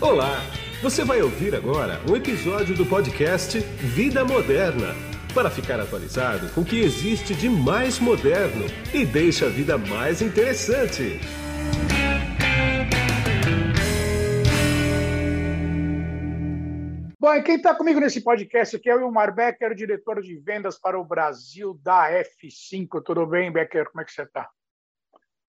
Olá! Você vai ouvir agora um episódio do podcast Vida Moderna para ficar atualizado com o que existe de mais moderno e deixa a vida mais interessante. Bom, e quem está comigo nesse podcast aqui é o Wilmar Becker, diretor de vendas para o Brasil da F5. Tudo bem, Becker? Como é que você está?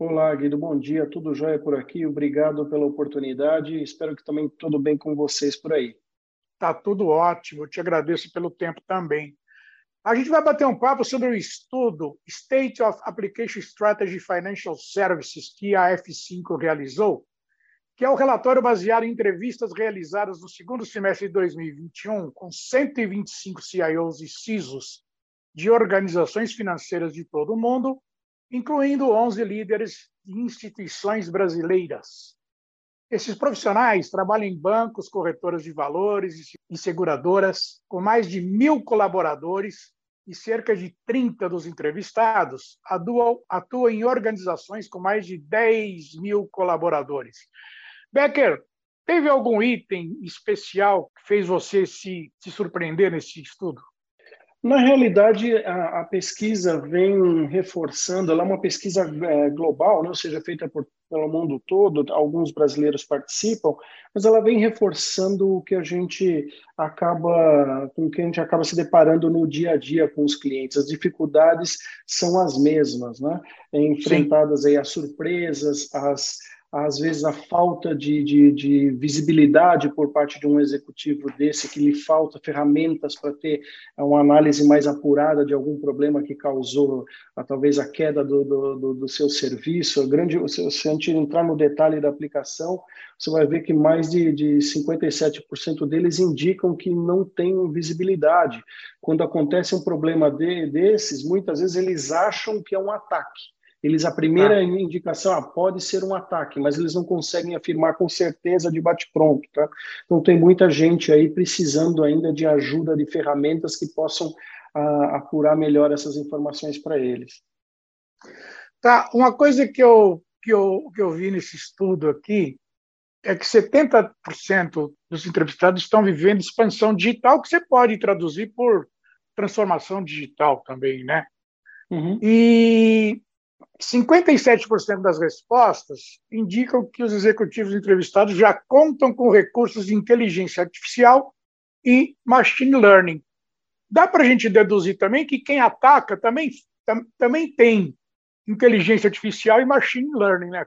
Olá, Guido, bom dia. Tudo jóia por aqui? Obrigado pela oportunidade. Espero que também tudo bem com vocês por aí. Tá tudo ótimo. Eu te agradeço pelo tempo também. A gente vai bater um papo sobre o estudo State of Application Strategy Financial Services que a F5 realizou, que é o relatório baseado em entrevistas realizadas no segundo semestre de 2021 com 125 CIOs e CISOs de organizações financeiras de todo o mundo incluindo 11 líderes de instituições brasileiras. Esses profissionais trabalham em bancos, corretoras de valores e seguradoras, com mais de mil colaboradores e cerca de 30 dos entrevistados atuam, em organizações com mais de 10 mil colaboradores. Becker, teve algum item especial que fez você se, se surpreender nesse estudo? Na realidade, a, a, pesquisa vem reforçando, ela é uma pesquisa é, global, né? ou seja, feita por, pelo mundo todo, alguns brasileiros participam, mas ela vem reforçando o que a gente acaba, com o que a gente acaba se deparando no dia a dia com os clientes. As dificuldades são as mesmas, né? enfrentadas aí as surpresas, as às vezes a falta de, de, de, visibilidade por parte de um executivo desse, que lhe falta ferramentas para ter uma análise mais apurada de algum problema que causou a, talvez a queda do, do, do seu serviço. A grande, se a gente entrar no detalhe da aplicação, você vai ver que mais de, de 57% deles indicam que não tem visibilidade. Quando acontece um problema de, desses, muitas vezes eles acham que é um ataque eles a primeira ah. indicação ah, pode ser um ataque, mas eles não conseguem afirmar com certeza de bate-pronto. Tá? Então tem muita gente aí precisando ainda de ajuda de ferramentas que possam ah, apurar melhor essas informações para eles. Tá, uma coisa que eu, que, eu, que eu vi nesse estudo aqui é que 70% dos entrevistados estão vivendo expansão digital, que você pode traduzir por transformação digital também, né? Uhum. E 57% das respostas indicam que os executivos entrevistados já contam com recursos de inteligência artificial e machine learning. Dá para a gente deduzir também que quem ataca também, tam, também tem inteligência artificial e machine learning, né?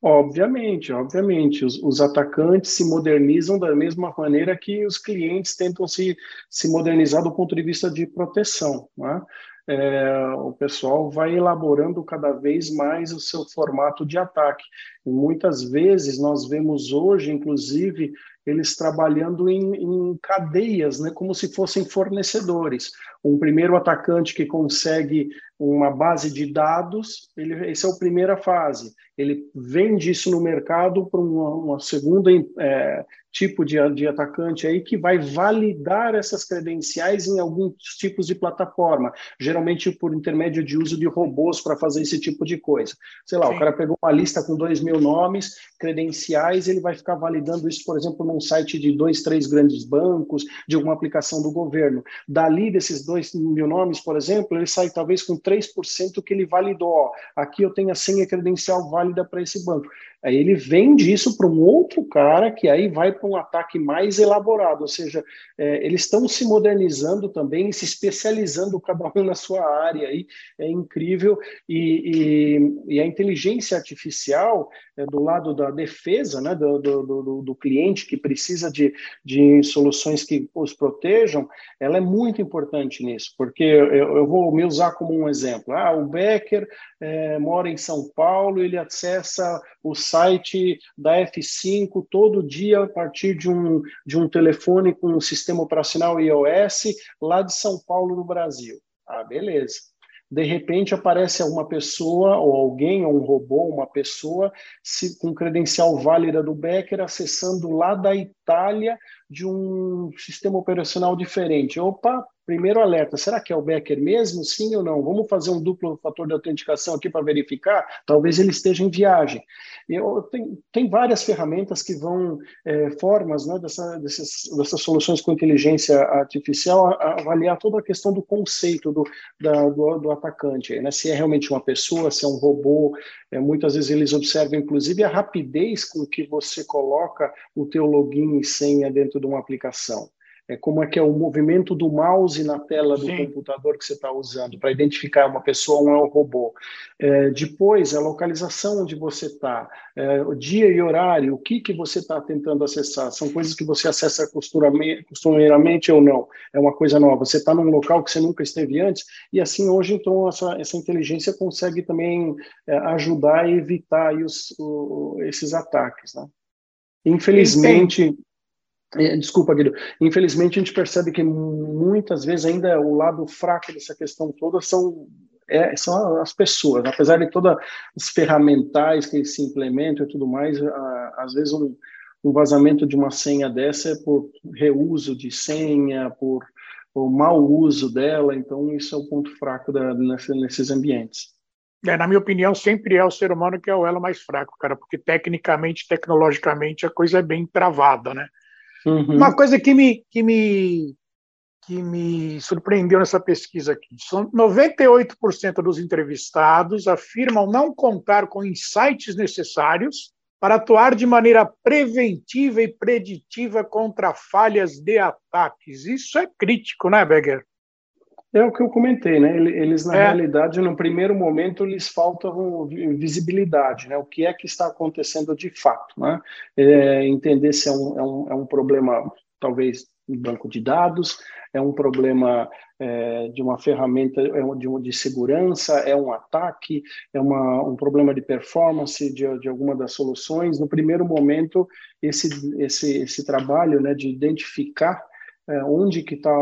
Obviamente, obviamente. Os, os, atacantes se modernizam da mesma maneira que os clientes tentam se, se modernizar do ponto de vista de proteção. Né? É, o pessoal vai elaborando cada vez mais o seu formato de ataque. E muitas vezes nós vemos hoje, inclusive, eles trabalhando em, em, cadeias, né, como se fossem fornecedores. Um primeiro atacante que consegue uma base de dados, ele, essa é a primeira fase. Ele vende isso no mercado para uma, uma, segunda é, tipo de, de atacante aí que vai validar essas credenciais em alguns tipos de plataforma, geralmente por intermédio de uso de robôs para fazer esse tipo de coisa. Sei lá, Sim. o cara pegou uma lista com dois mil nomes, credenciais, ele vai ficar validando isso, por exemplo, num site de dois, três grandes bancos, de alguma aplicação do governo. Dali, desses dois mil nomes, por exemplo, ele sai talvez com 3% que ele validou. Ó, aqui eu tenho a senha credencial válida para esse banco. Aí ele vende isso para um outro cara que aí vai para um ataque mais elaborado, ou seja, é, eles estão se modernizando também, se especializando cada um na sua área, aí é incrível. E, e, e a inteligência artificial, é, do lado da defesa, né, do, do, do, do, cliente que precisa de, de soluções que os protejam, ela é muito importante nisso, porque eu, eu vou me usar como um exemplo. Ah, o Becker é, mora em São Paulo, ele acessa o site da F5 todo dia a partir de um, de um telefone com um sistema operacional iOS lá de São Paulo, no Brasil. Ah, beleza. De repente aparece uma pessoa, ou alguém, ou um robô, uma pessoa, se, com credencial válida do Becker, acessando lá da Itália de um sistema operacional diferente. Opa, primeiro alerta, será que é o Becker mesmo? Sim ou não? Vamos fazer um duplo fator de autenticação aqui para verificar? Talvez ele esteja em viagem. Eu, tem, tem várias ferramentas que vão, é, formas né, dessa, dessas, dessas soluções com inteligência artificial, a, a avaliar toda a questão do conceito do, da, do, do, atacante, né? se é realmente uma pessoa, se é um robô. É, muitas vezes eles observam, inclusive, a rapidez com que você coloca o teu login e senha dentro de uma aplicação é, como é que é o movimento do mouse na tela do Sim. computador que você está usando para identificar uma pessoa ou um robô. É, depois, a localização onde você está, é, o dia e horário, o que, que você está tentando acessar. São coisas que você acessa costumeiramente ou não. É uma coisa nova. Você está num local que você nunca esteve antes e assim hoje, então, essa, essa inteligência consegue também é, ajudar a evitar os, o, esses ataques. Né? Infelizmente... É, desculpa, Guido. Infelizmente, a gente percebe que muitas vezes ainda o lado fraco dessa questão toda são, é, são as pessoas. Apesar de todas as ferramentais que se implementam e tudo mais, a, às vezes um, um, vazamento de uma senha dessa é por reuso de senha, por, por mau uso dela. Então, isso é o ponto fraco da, nesses ambientes. É, na minha opinião, sempre é o ser humano que é o elo mais fraco, cara, porque tecnicamente, tecnologicamente, a coisa é bem travada, né? Uhum. Uma coisa que me, que, me, que me surpreendeu nessa pesquisa aqui: são 98% dos entrevistados afirmam não contar com insights necessários para atuar de maneira preventiva e preditiva contra falhas de ataques. Isso é crítico, né, Beger? É o que eu comentei, né? Eles, na é. realidade, no primeiro momento, lhes falta visibilidade, né? O que é que está acontecendo de fato, né? É, entender se é um, é, um, é um problema, talvez, em banco de dados, é um problema é, de uma ferramenta é de, de segurança, é um ataque, é uma, um problema de performance de, de alguma das soluções. No primeiro momento, esse, esse, esse trabalho né, de identificar é, onde que está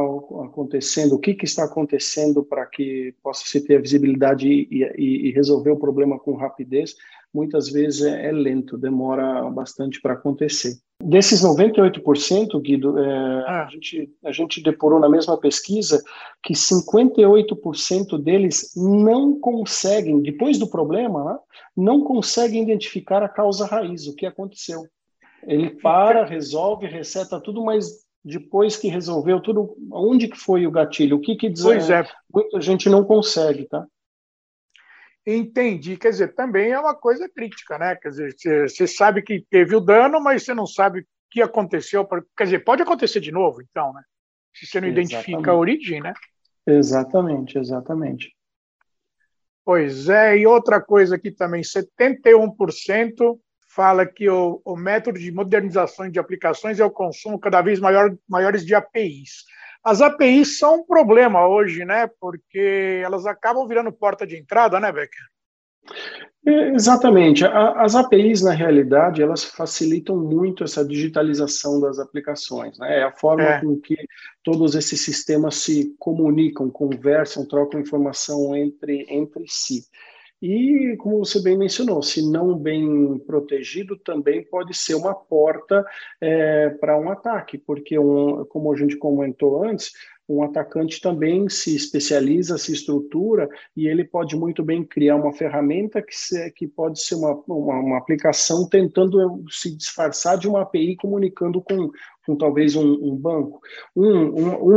acontecendo, o que, que está acontecendo para que possa se ter visibilidade e, e, e, resolver o problema com rapidez, muitas vezes é, é lento, demora bastante para acontecer. Desses 98%, Guido, é, ah. a, gente, a gente depurou na mesma pesquisa que 58% deles não conseguem, depois do problema, né, não conseguem identificar a causa raiz, o que aconteceu. Ele para, resolve, reseta tudo, mas depois que resolveu tudo, onde que foi o gatilho? O que que diz? Pois é. Muita gente não consegue, tá? Entendi. Quer dizer, também é uma coisa crítica, né? Quer dizer, você sabe que teve o dano, mas você não sabe o que aconteceu. Quer dizer, pode acontecer de novo, então, né? Se você não exatamente. identifica a origem, né? Exatamente, exatamente. Pois é, e outra coisa aqui também, 71% fala que o, o, método de modernização de aplicações é o consumo cada vez maior maiores de APIs. As APIs são um problema hoje, né? Porque elas acabam virando porta de entrada, né, Becker? É, exatamente. as APIs, na realidade, elas facilitam muito essa digitalização das aplicações. Né? É a forma é. com que todos esses sistemas se comunicam, conversam, trocam informação entre, entre si. E, como você bem mencionou, se não bem protegido, também pode ser uma porta é, para um ataque, porque, um, como a gente comentou antes, um atacante também se especializa, se estrutura e ele pode muito bem criar uma ferramenta que, se, que pode ser uma, uma, uma, aplicação tentando se disfarçar de uma API comunicando com, com talvez um, um banco. Um,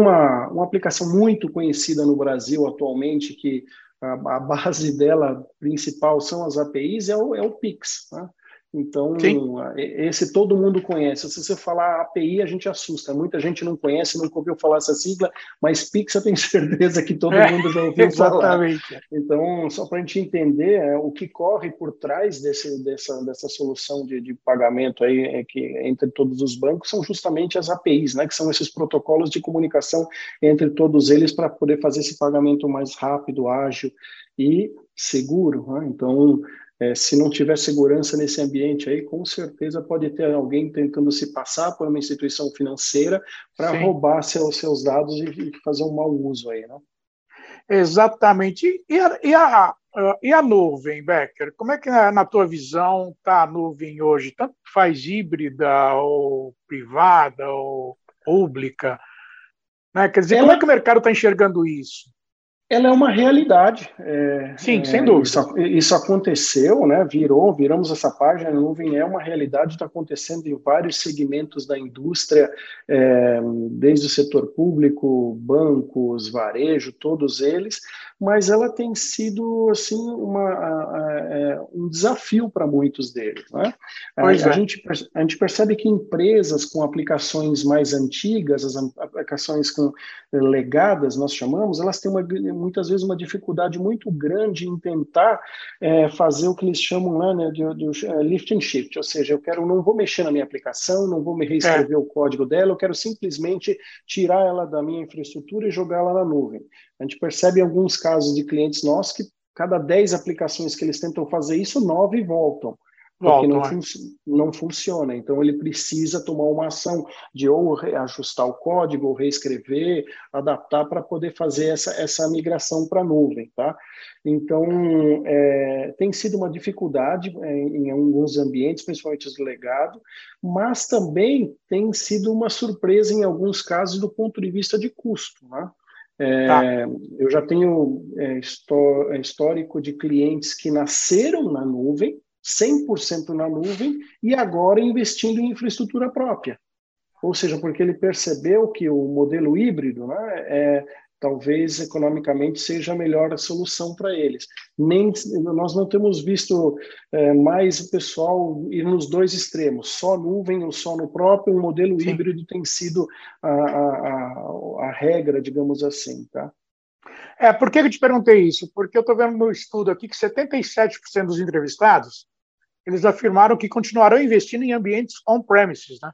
uma, uma aplicação muito conhecida no Brasil atualmente que a, base dela principal são as APIs, é o, é o Pix. Né? Então, Sim. esse todo mundo conhece. Se você falar API, a gente assusta. Muita gente não conhece, nunca ouviu falar essa sigla, mas Pix eu tenho certeza que todo é, mundo já ouviu exatamente. falar. Então, só para a gente entender é, o que corre por trás desse, dessa, dessa solução de, de pagamento aí, é que, entre todos os bancos, são justamente as APIs, né, que são esses protocolos de comunicação entre todos eles para poder fazer esse pagamento mais rápido, ágil e seguro. Né? Então, é, se não tiver segurança nesse ambiente aí, com certeza pode ter alguém tentando se passar por uma instituição financeira para roubar seus, seus dados e, fazer um mau uso aí, né? Exatamente. E a, e a, e a nuvem, Becker? Como é que, na tua visão, está a nuvem hoje? Tanto faz híbrida, ou privada, ou pública? Né? Quer dizer, Ela... como é que o mercado está enxergando isso? Ela é uma realidade. É, Sim, é, sem dúvida. Isso, isso, aconteceu, né? Virou, viramos essa página. A nuvem é uma realidade, está acontecendo em vários segmentos da indústria, é, desde o setor público, bancos, varejo, todos eles. Mas ela tem sido assim uma, a, a, é, um desafio para muitos deles. Né? A, a, é. gente, a gente percebe que empresas com aplicações mais antigas, as aplicações com legadas, nós chamamos, elas têm uma muitas vezes uma dificuldade muito grande em tentar é, fazer o que eles chamam lá né, de, de, é, lift and shift, ou seja, eu quero não vou mexer na minha aplicação, não vou me reescrever é. o código dela, eu quero simplesmente tirar ela da minha infraestrutura e jogá-la na nuvem. A gente percebe alguns casos de clientes nossos que cada 10 aplicações que eles tentam fazer isso, nove voltam porque não, fun não, funciona. Então, ele precisa tomar uma ação de ou reajustar o código, ou reescrever, adaptar para poder fazer essa, essa migração para a nuvem. Tá? Então, é, tem sido uma dificuldade é, em alguns ambientes, principalmente os legados, mas também tem sido uma surpresa em alguns casos do ponto de vista de custo. Né? É, tá. Eu já tenho é, histórico de clientes que nasceram na nuvem, 100% na nuvem e agora investindo em infraestrutura própria. Ou seja, porque ele percebeu que o modelo híbrido né, é, talvez economicamente seja a melhor solução para eles. Nem, nós não temos visto é, mais o pessoal ir nos dois extremos, só nuvem ou só no próprio, o modelo Sim. híbrido tem sido a, a, a, regra, digamos assim. Tá? É, por que eu te perguntei isso? Porque eu estou vendo no estudo aqui que 77% dos entrevistados eles afirmaram que continuarão investindo em ambientes on-premises, né?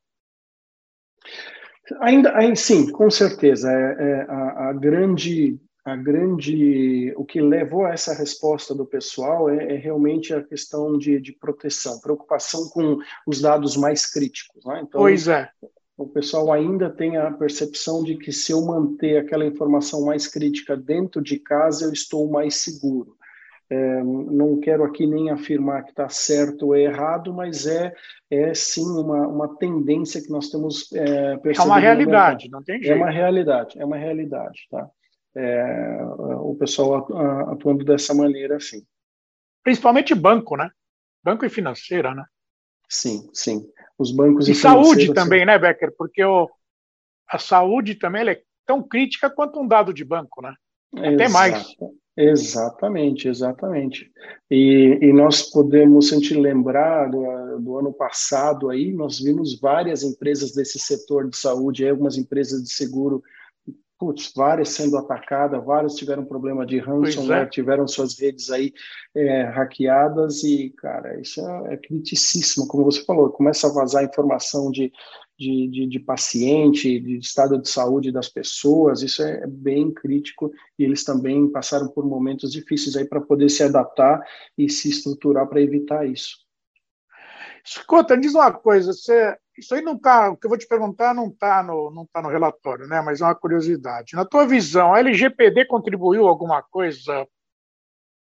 Ainda, sim, com certeza. É, é a, a, grande, a grande, o que levou a essa resposta do pessoal é, é realmente a questão de, de, proteção, preocupação com os dados mais críticos. Né? Então, pois é. O pessoal ainda tem a percepção de que se eu manter aquela informação mais crítica dentro de casa, eu estou mais seguro. É, não quero aqui nem afirmar que está certo ou errado, mas é, é sim uma, uma tendência que nós temos é, percebido. É uma realidade, não tem jeito. É uma realidade, é uma realidade, tá? É, o pessoal atuando dessa maneira, sim. Principalmente banco, né? Banco e financeira, né? Sim, sim. Os bancos e, e saúde também, sim. né, Becker? Porque o, a saúde também é tão crítica quanto um dado de banco, né? Até Exato. mais. Exatamente, exatamente. E, e, nós podemos, se a gente lembrar do, do, ano passado aí, nós vimos várias empresas desse setor de saúde, algumas empresas de seguro, putz, várias sendo atacadas, várias tiveram problema de ransomware, é. tiveram suas redes aí é, hackeadas e, cara, isso é, é criticíssimo, como você falou, começa a vazar informação de de, de, de, paciente, de estado de saúde das pessoas, isso é bem crítico e eles também passaram por momentos difíceis aí para poder se adaptar e se estruturar para evitar isso. Escuta, diz uma coisa, você, isso aí não está, o que eu vou te perguntar não está no, não tá no relatório, né? mas é uma curiosidade. Na tua visão, a LGPD contribuiu alguma coisa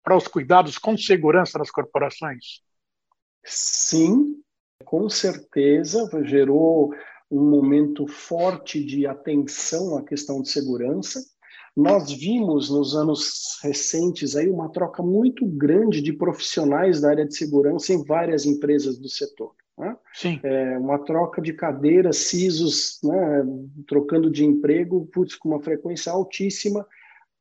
para os cuidados com segurança nas corporações? Sim, com certeza gerou um momento forte de atenção à questão de segurança. Nós vimos nos anos recentes aí uma troca muito grande de profissionais da área de segurança em várias empresas do setor. Né? Sim. É, uma troca de cadeiras, CISOs, né, trocando de emprego, putz, com uma frequência altíssima.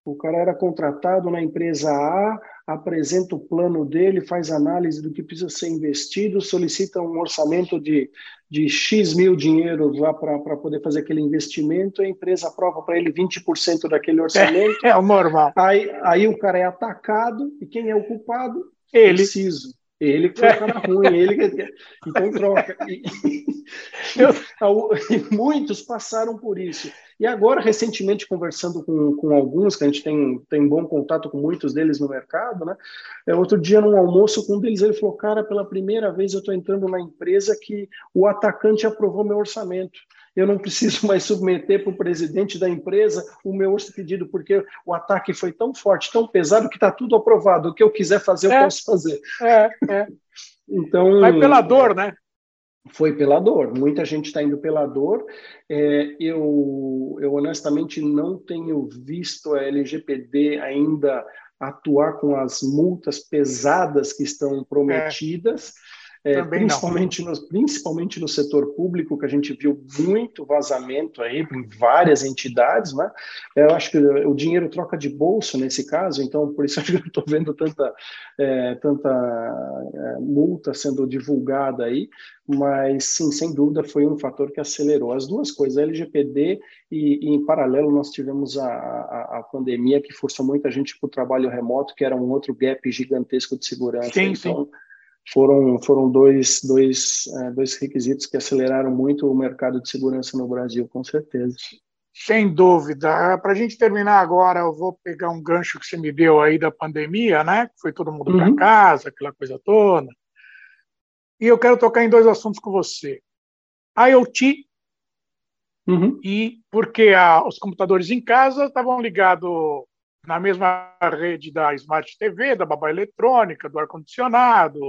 O cara era contratado na empresa A, apresenta o plano dele, faz análise do que precisa ser investido, solicita um orçamento de, de X mil dinheiros lá para poder fazer aquele investimento, a empresa aprova para ele 20% daquele orçamento. É, é o normal. Aí, aí o cara é atacado, e quem é o culpado? Ele. Preciso. Ele que foi o cara ruim, ele que... Então troca. E, eu, muitos passaram por isso. E agora, recentemente, conversando com, com alguns, que a gente tem, tem bom contato com muitos deles no mercado, né? É, outro dia, num almoço com um deles, ele falou: Cara, pela primeira vez eu estou entrando na empresa que o atacante aprovou meu orçamento eu não preciso mais submeter para o presidente da empresa o meu pedido, porque o ataque foi tão forte, tão pesado, que está tudo aprovado. O que eu quiser fazer, eu é, posso fazer. É, é. Então, Vai pela dor, né? foi pela dor. Muita gente está indo pela dor. É, eu, eu honestamente não tenho visto a LGPD ainda atuar com as multas pesadas que estão prometidas. É. É, principalmente, no, principalmente no setor público, que a gente viu muito vazamento aí em várias entidades, né? Eu acho que o dinheiro troca de bolso nesse caso, então por isso eu estou vendo tanta, é, tanta é, multa sendo divulgada aí, mas sim, sem dúvida foi um fator que acelerou as duas coisas, a LGPD e, e em paralelo nós tivemos a, a, a, pandemia que forçou muita gente para o trabalho remoto, que era um outro gap gigantesco de segurança. Sim, então, sim foram, foram dois, dois, é, dois requisitos que aceleraram muito o mercado de segurança no Brasil, com certeza. Sem dúvida. Para a gente terminar agora, eu vou pegar um gancho que você me deu aí da pandemia, né? Foi todo mundo uhum. para casa, aquela coisa toda. E eu quero tocar em dois assuntos com você. IoT uhum. e porque a, os computadores em casa estavam ligados na mesma rede da Smart TV, da babá eletrônica, do ar-condicionado,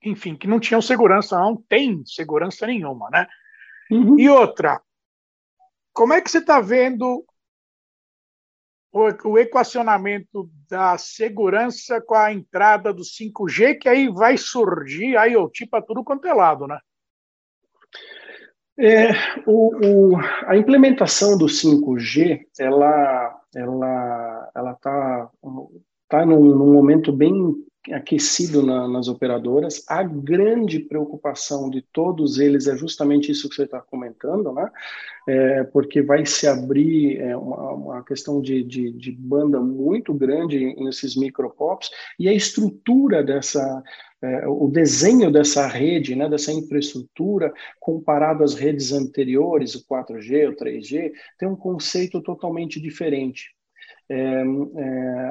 enfim, que não tinham segurança, não tem segurança nenhuma, né? Uhum. E outra, como é que você está vendo o, o, equacionamento da segurança com a entrada do 5G, que aí vai surgir IoT para tudo quanto é lado, né? É, o, o, a implementação do 5G, ela ela ela está tá num, num, momento bem aquecido na, nas operadoras. A grande preocupação de todos eles é justamente isso que você está comentando, né? É, porque vai se abrir é, uma, uma, questão de, de, de, banda muito grande nesses micropops e a estrutura dessa é, o desenho dessa rede, né, dessa infraestrutura, comparado às redes anteriores, o 4G, o 3G, tem um conceito totalmente diferente. É, é,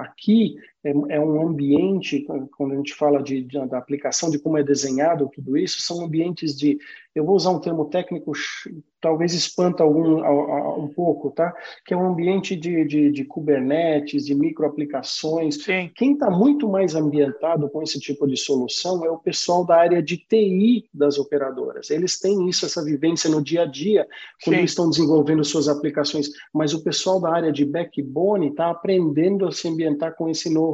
aqui é, é, um ambiente, quando a gente fala de, de, da aplicação, de como é desenhado tudo isso, são ambientes de, eu vou usar um termo técnico, talvez espanta algum um pouco, tá? Que é um ambiente de, de, de Kubernetes, de microaplicações. Sim. Quem está muito mais ambientado com esse tipo de solução é o pessoal da área de TI das operadoras. Eles têm isso, essa vivência no dia a dia, quando Sim. estão desenvolvendo suas aplicações. Mas o pessoal da área de backbone está aprendendo a se ambientar com esse novo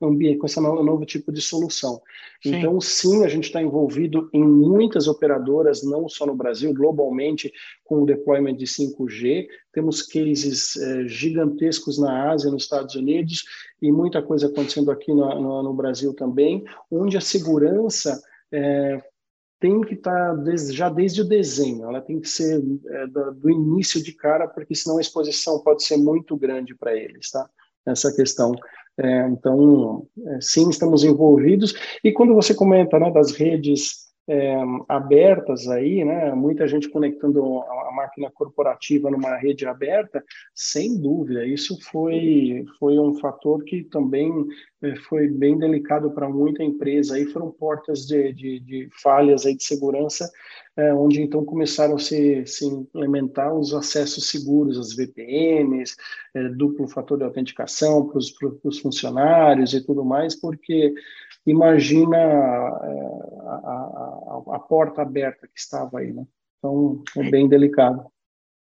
ambiente, com esse novo tipo de solução. Sim. Então, sim, a gente está envolvido em muitas operadoras, não só no Brasil, globalmente, com o deployment de 5G. Temos cases eh, gigantescos na Ásia, nos Estados Unidos, e muita coisa acontecendo aqui no, no, no Brasil também, onde a segurança eh, tem que estar tá desde, já desde o desenho, ela tem que ser é, do, do, início de cara, porque senão a exposição pode ser muito grande para eles, tá? Essa questão. É, então, é, sim, estamos envolvidos. E quando você comenta né, das redes é, abertas aí, né, muita gente conectando a, máquina corporativa numa rede aberta, sem dúvida, isso foi, foi um fator que também é, foi bem delicado para muita empresa. Aí foram portas de, de, de falhas aí de segurança, é, onde então começaram a se, se implementar os acessos seguros, as VPNs, é, duplo fator de autenticação para os funcionários e tudo mais, porque imagina é, a, a, a, porta aberta que estava aí, né? Então, é bem delicado.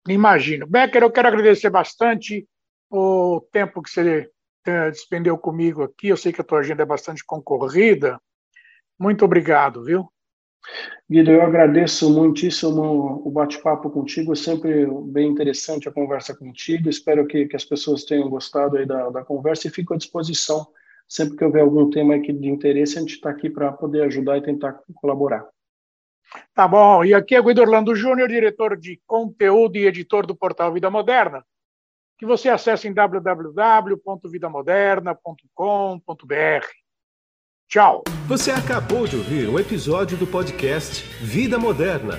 Imagino. Becker, eu quero agradecer bastante o tempo que você é, despendeu comigo aqui. Eu sei que a tua agenda é bastante concorrida. Muito obrigado, viu? Guido, eu agradeço muitíssimo o bate-papo contigo, é sempre bem interessante a conversa contigo. Espero que, que as pessoas tenham gostado aí da, da conversa e fico à disposição Sempre que houver algum tema aqui de interesse, a gente está aqui para poder ajudar e tentar colaborar. Tá bom. E aqui é Guido Orlando Júnior, diretor de conteúdo e editor do portal Vida Moderna, que você acessa em www.vidamoderna.com.br. Tchau. Você acabou de ouvir um episódio do podcast Vida Moderna.